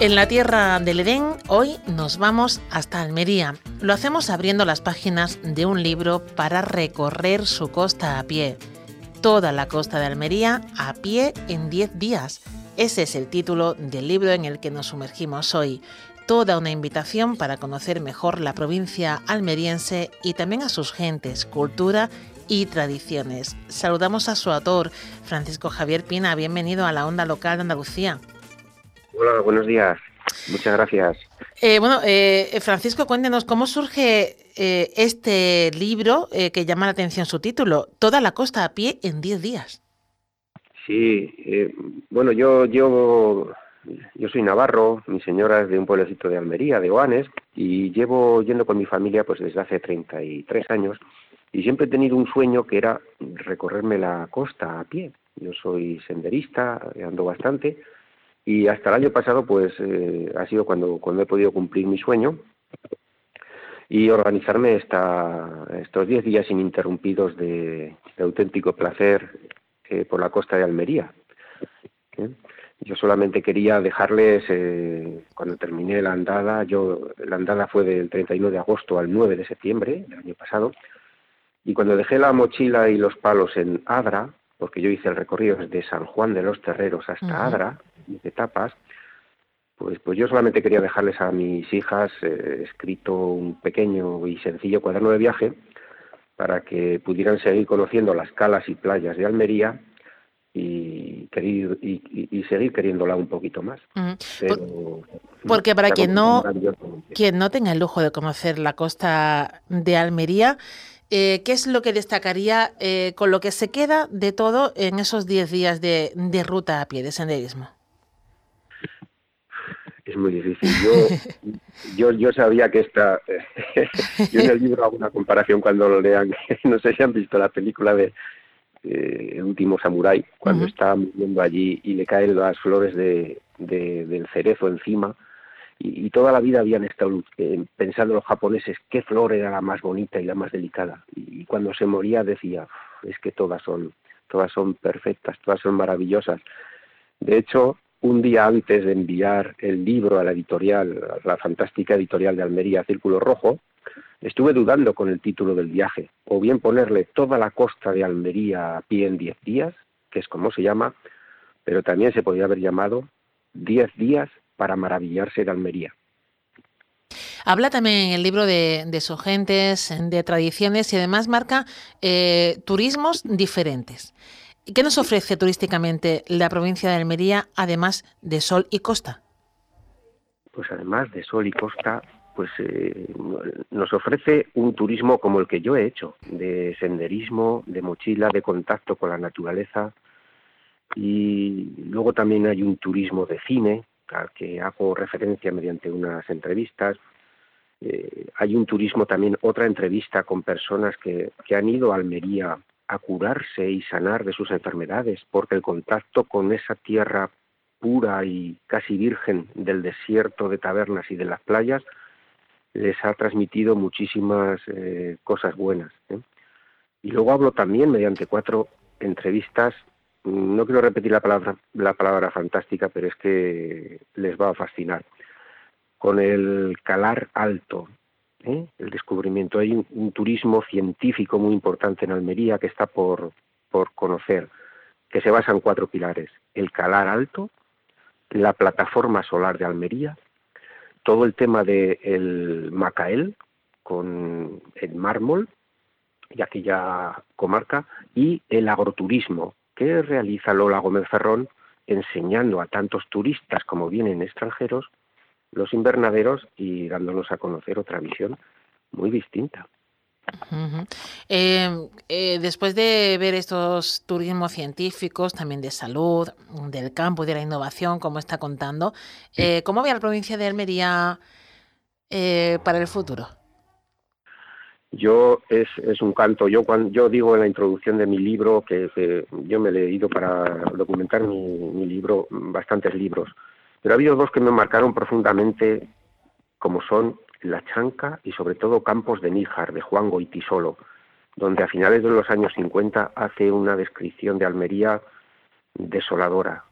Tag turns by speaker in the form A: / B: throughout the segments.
A: En la tierra del Edén, hoy nos vamos hasta Almería. Lo hacemos abriendo las páginas de un libro para recorrer su costa a pie. Toda la costa de Almería a pie en 10 días. Ese es el título del libro en el que nos sumergimos hoy. Toda una invitación para conocer mejor la provincia almeriense y también a sus gentes, cultura y tradiciones. Saludamos a su autor, Francisco Javier Pina. Bienvenido a la Onda Local de Andalucía.
B: Hola, buenos días. Muchas gracias.
A: Eh, bueno, eh, Francisco, cuéntenos cómo surge eh, este libro que llama la atención su título, Toda la costa a pie en 10 días.
B: Sí, bueno, yo, yo, yo soy navarro, mi señora es de un pueblecito de Almería, de Oanes, y llevo yendo con mi familia pues desde hace 33 años, y siempre he tenido un sueño que era recorrerme la costa a pie. Yo soy senderista, ando bastante, y hasta el año pasado, pues eh, ha sido cuando, cuando he podido cumplir mi sueño y organizarme esta, estos 10 días ininterrumpidos de, auténtico placer eh, por la costa de Almería. ¿Eh? Yo solamente quería dejarles, cuando terminé la andada, yo la andada fue del 31 de agosto al 9 de septiembre del año pasado, y cuando dejé la mochila y los palos en Adra, porque yo hice el recorrido desde San Juan de los Terreros hasta Adra, etapas, pues, pues yo solamente quería dejarles a mis hijas eh, escrito un pequeño y sencillo cuaderno de viaje para que pudieran seguir conociendo las calas y playas de Almería y, y, seguir queriéndola un poquito más.
A: Porque para quien no, quien no tenga el lujo de conocer la costa de Almería, eh, ¿qué es lo que destacaría eh, con lo que se queda de todo en esos 10 días de, de ruta a pie, de senderismo?
B: Muy difícil. Yo, yo, yo sabía que esta, yo en el libro hago una comparación cuando lo lean, no sé si han visto la película de El último samurái, cuando está viviendo allí y le caen las flores de, del cerezo encima, y, toda la vida habían estado eh, pensando los japoneses qué flor era la más bonita y la más delicada, y, cuando se moría decía, es que todas son, todas son perfectas, todas son maravillosas. De hecho, un día antes de enviar el libro a la editorial, a la fantástica editorial de Almería, Círculo Rojo, estuve dudando con el título del viaje, o bien ponerle toda la costa de Almería a pie en diez días, que es como se llama, pero también se podría haber llamado Diez días para maravillarse de Almería.
A: Habla también el libro de, de sus gentes, de tradiciones y además marca eh, turismos diferentes. ¿Qué nos ofrece turísticamente la provincia de Almería, además de sol y costa?
B: Pues además de sol y costa, pues eh, nos ofrece un turismo como el que yo he hecho, de senderismo, de mochila, de contacto con la naturaleza. Y luego también hay un turismo de cine, al que hago referencia mediante unas entrevistas. Eh, hay un turismo también, otra entrevista con personas que, que han ido a Almería a curarse y sanar de sus enfermedades, porque el contacto con esa tierra pura y casi virgen del desierto de tabernas y de las playas les ha transmitido muchísimas eh, cosas buenas. ¿eh? Y luego hablo también mediante cuatro entrevistas, no quiero repetir la palabra, la palabra fantástica, pero es que les va a fascinar, con el calar alto, ¿eh? el descubrimiento. Hay un, turismo científico muy importante en Almería que está por, por conocer, que se basa en cuatro pilares. El calar alto, la plataforma solar de Almería, todo el tema del el Macael con el mármol y aquella comarca y el agroturismo que realiza Lola Gómez Ferrón enseñando a tantos turistas como vienen extranjeros los invernaderos y dándonos a conocer otra visión muy distinta.
A: Em, eh, después de ver estos turismos científicos, también de salud, del campo y de la innovación, como está contando, eh, ¿cómo ve la provincia de Almería eh, para el futuro?
B: Yo es, es un canto. Yo cuando yo digo en la introducción de mi libro que, yo me he leído para documentar mi, mi, libro bastantes libros, pero ha habido dos que me marcaron profundamente, como son La Chanca y sobre todo Campos de Níjar de Juan Goitisolo, donde a finales de los años 50 hace una descripción de Almería desoladora,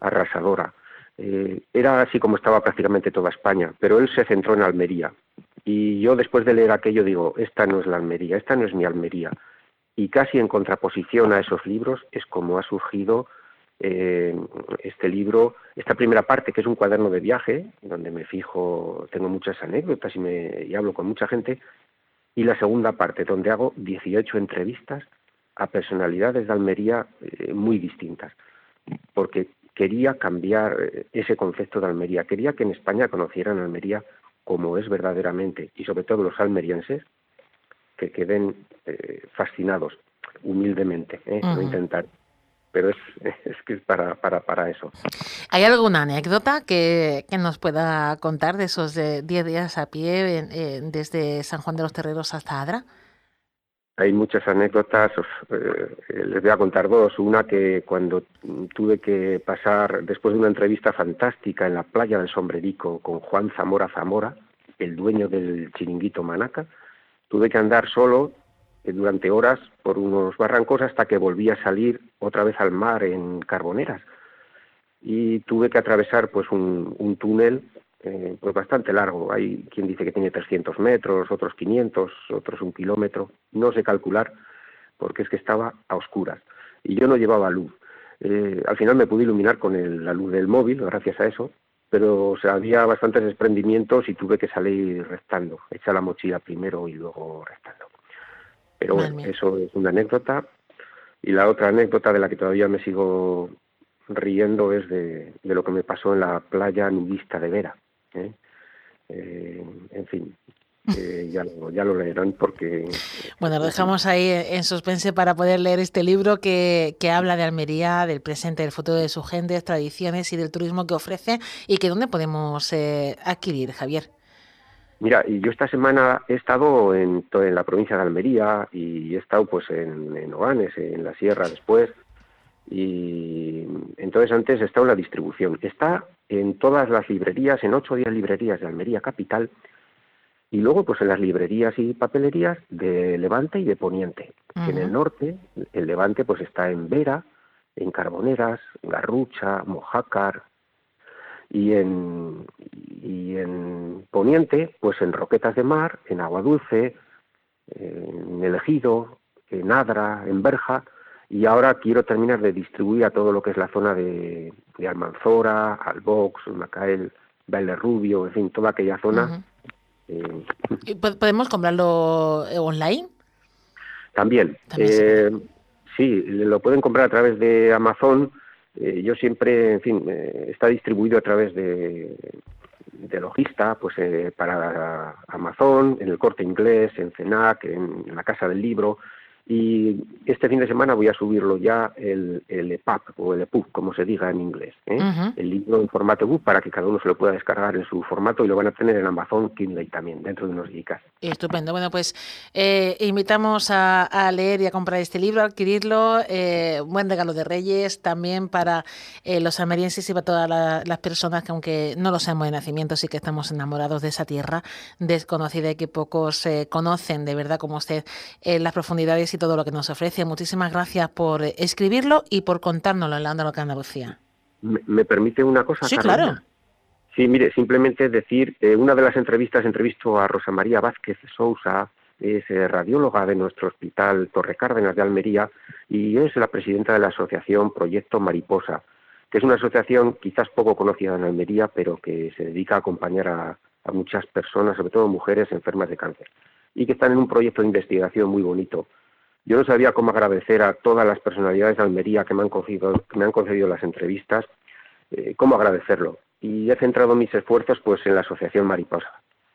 B: arrasadora. Eh, era así como estaba prácticamente toda España, pero él se centró en Almería y yo después de leer aquello digo, esta no es la Almería, esta no es mi Almería. Y casi en contraposición a esos libros es como ha surgido eh, este libro, esta primera parte que es un cuaderno de viaje, donde me fijo, tengo muchas anécdotas y, me, y hablo con mucha gente, y la segunda parte, donde hago 18 entrevistas a personalidades de Almería eh, muy distintas, porque quería cambiar eh, ese concepto de Almería, quería que en España conocieran Almería como es verdaderamente, y sobre todo los almerienses, que queden eh, fascinados humildemente, ¿eh? no intentar. Pero es, es que es para, para, para eso.
A: ¿Hay alguna anécdota que, que nos pueda contar de esos 10 días a pie desde San Juan de los Terreros hasta Adra?
B: Hay muchas anécdotas, eh, les voy a contar dos. Una que cuando tuve que pasar, después de una entrevista fantástica en la playa del Sombrerico con Juan Zamora Zamora, el dueño del chiringuito Manaca, tuve que andar solo eh, durante horas por unos barrancos hasta que volví a salir otra vez al mar en Carboneras. Y tuve que atravesar pues un, un túnel eh, pues bastante largo. Hay quien dice que tiene 300 metros, otros 500, otros un kilómetro. No sé calcular porque es que estaba a oscuras y yo no llevaba luz. Eh, al final me pude iluminar con la luz del móvil, gracias a eso, pero había bastantes desprendimientos y tuve que salir restando, echar la mochila primero y luego restando. Pero bueno, eso es una anécdota. Y la otra anécdota de la que todavía me sigo riendo es de, de lo que me pasó en la playa nudista de Vera. ¿eh? Eh, en fin, ya, lo, ya lo leerán porque...
A: Bueno, lo dejamos ahí en suspense para poder leer este libro que, que habla de Almería, del presente, del futuro de sus gentes, tradiciones y del turismo que ofrece y que dónde podemos eh, adquirir, Javier.
B: Mira, yo esta semana he estado en, en la provincia de Almería y he estado pues en, en Oganes, en la sierra después, y entonces antes está en la distribución. Está en todas las librerías, en ocho o diez librerías de Almería Capital, y luego pues en las librerías y papelerías de Levante y de Poniente. En el norte, el Levante pues está en Vera, en Carboneras, Garrucha, Mojácar, y en, y en Poniente, pues en Roquetas de Mar, en Agua Dulce, en El Ejido, en Adra, en Berja, y ahora quiero terminar de distribuir a todo lo que es la zona de, Almanzora, Albox, Macael, Baile Rubio, en fin, toda aquella zona.
A: Eh, ¿Podemos comprarlo eh, online?
B: También. Eh, sí, lo pueden comprar a través de Amazon. Yo siempre, en fin, está distribuido a través de, de logista, pues para Amazon, en el corte inglés, en CENAC, en la Casa del Libro. Y este fin de semana voy a subirlo ya el, el EPUB o el EPUB, como se diga en inglés, ¿eh? el libro en formato EPUB para que cada uno se lo pueda descargar en su formato y lo van a tener en Amazon Kindle también, dentro de unos días.
A: Estupendo. Bueno, pues eh, invitamos a, leer y a comprar este libro, a adquirirlo. Eh, buen regalo de Reyes también para los almerienses y para todas las personas que, aunque no lo seamos de nacimiento, sí que estamos enamorados de esa tierra desconocida y que pocos conocen de verdad como usted las profundidades y todo lo que nos ofrece. Muchísimas gracias por escribirlo y por contárnoslo en la Onda Local Andalucía.
B: ¿Me, permite una cosa?
A: Sí, claro.
B: Sí, mire, simplemente decir, eh, una de las entrevistas entrevistó a Rosa María Vázquez Sousa, es eh, radióloga de nuestro hospital Torre Cárdenas de Almería y es la presidenta de la asociación Proyecto Mariposa, que es una asociación quizás poco conocida en Almería, pero que se dedica a acompañar a muchas personas, sobre todo mujeres enfermas de cáncer, y que están en un proyecto de investigación muy bonito yo no sabía cómo agradecer a todas las personalidades de Almería que me han concedido, que me han concedido las entrevistas, eh, cómo agradecerlo. Y he centrado mis esfuerzos pues en la Asociación Mariposa.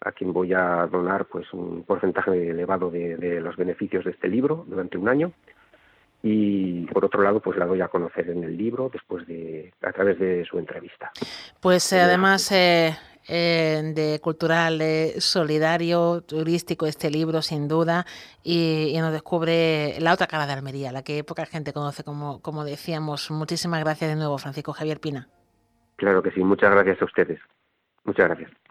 B: a quien voy a donar pues un porcentaje elevado de, los beneficios de este libro durante un año y por otro lado pues la doy a conocer en el libro después de a través de su entrevista
A: pues eh, además eh, eh, de cultural solidario turístico este libro sin duda y, nos descubre la otra cara de Almería la que poca gente conoce como como decíamos. Muchísimas gracias de nuevo Francisco Javier Pina.
B: Claro que sí muchas gracias a ustedes. Muchas gracias